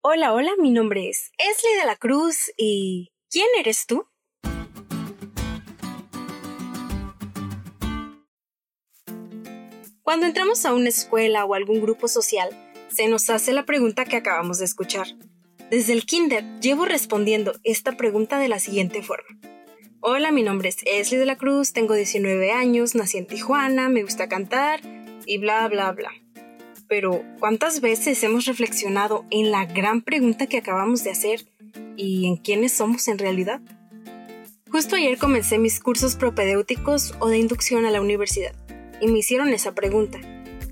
Hola, hola, mi nombre es Esli de la Cruz y... ¿Quién eres tú? Cuando entramos a una escuela o algún grupo social, se nos hace la pregunta que acabamos de escuchar. Desde el kinder llevo respondiendo esta pregunta de la siguiente forma. Hola, mi nombre es Esli de la Cruz, tengo 19 años, nací en Tijuana, me gusta cantar y bla, bla, bla. Pero, ¿cuántas veces hemos reflexionado en la gran pregunta que acabamos de hacer y en quiénes somos en realidad? Justo ayer comencé mis cursos propedéuticos o de inducción a la universidad y me hicieron esa pregunta.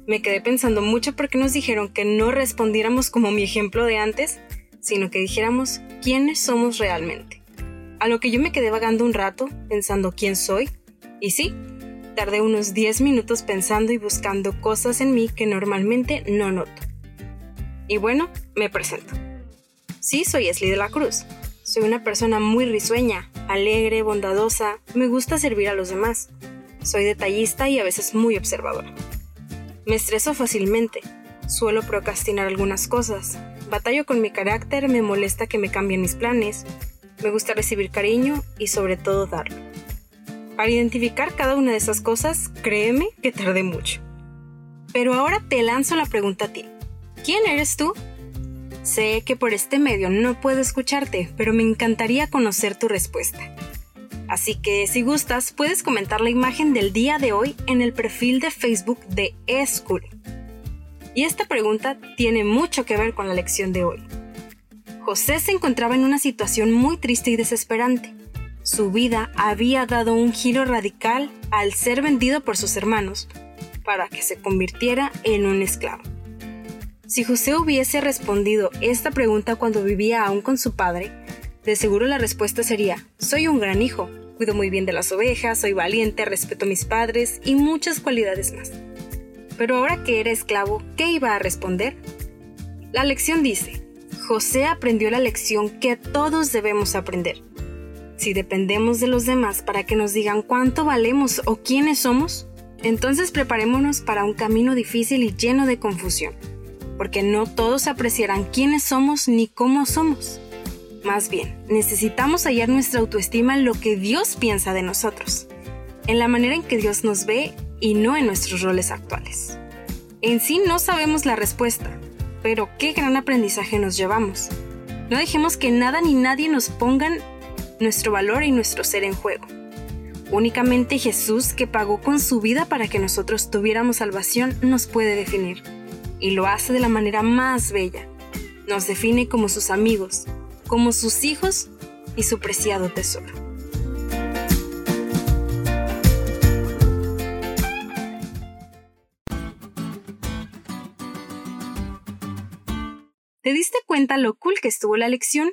Me quedé pensando mucho porque nos dijeron que no respondiéramos como mi ejemplo de antes, sino que dijéramos quiénes somos realmente. A lo que yo me quedé vagando un rato, pensando quién soy, y sí, tardé unos 10 minutos pensando y buscando cosas en mí que normalmente no noto. Y bueno, me presento. Sí, soy Esli de la Cruz. Soy una persona muy risueña, alegre, bondadosa, me gusta servir a los demás. Soy detallista y a veces muy observadora. Me estreso fácilmente, suelo procrastinar algunas cosas, batallo con mi carácter, me molesta que me cambien mis planes, me gusta recibir cariño y sobre todo darlo. Para identificar cada una de esas cosas, créeme que tardé mucho. Pero ahora te lanzo la pregunta a ti. ¿Quién eres tú? Sé que por este medio no puedo escucharte, pero me encantaría conocer tu respuesta. Así que si gustas, puedes comentar la imagen del día de hoy en el perfil de Facebook de eSchool. Y esta pregunta tiene mucho que ver con la lección de hoy. José se encontraba en una situación muy triste y desesperante. Su vida había dado un giro radical al ser vendido por sus hermanos para que se convirtiera en un esclavo. Si José hubiese respondido esta pregunta cuando vivía aún con su padre, de seguro la respuesta sería, soy un gran hijo, cuido muy bien de las ovejas, soy valiente, respeto a mis padres y muchas cualidades más. Pero ahora que era esclavo, ¿qué iba a responder? La lección dice, José aprendió la lección que todos debemos aprender. Si dependemos de los demás para que nos digan cuánto valemos o quiénes somos, entonces preparémonos para un camino difícil y lleno de confusión, porque no todos apreciarán quiénes somos ni cómo somos. Más bien, necesitamos hallar nuestra autoestima en lo que Dios piensa de nosotros, en la manera en que Dios nos ve y no en nuestros roles actuales. En sí no sabemos la respuesta, pero qué gran aprendizaje nos llevamos. No dejemos que nada ni nadie nos pongan nuestro valor y nuestro ser en juego. Únicamente Jesús, que pagó con su vida para que nosotros tuviéramos salvación, nos puede definir. Y lo hace de la manera más bella. Nos define como sus amigos, como sus hijos y su preciado tesoro. ¿Te diste cuenta lo cool que estuvo la lección?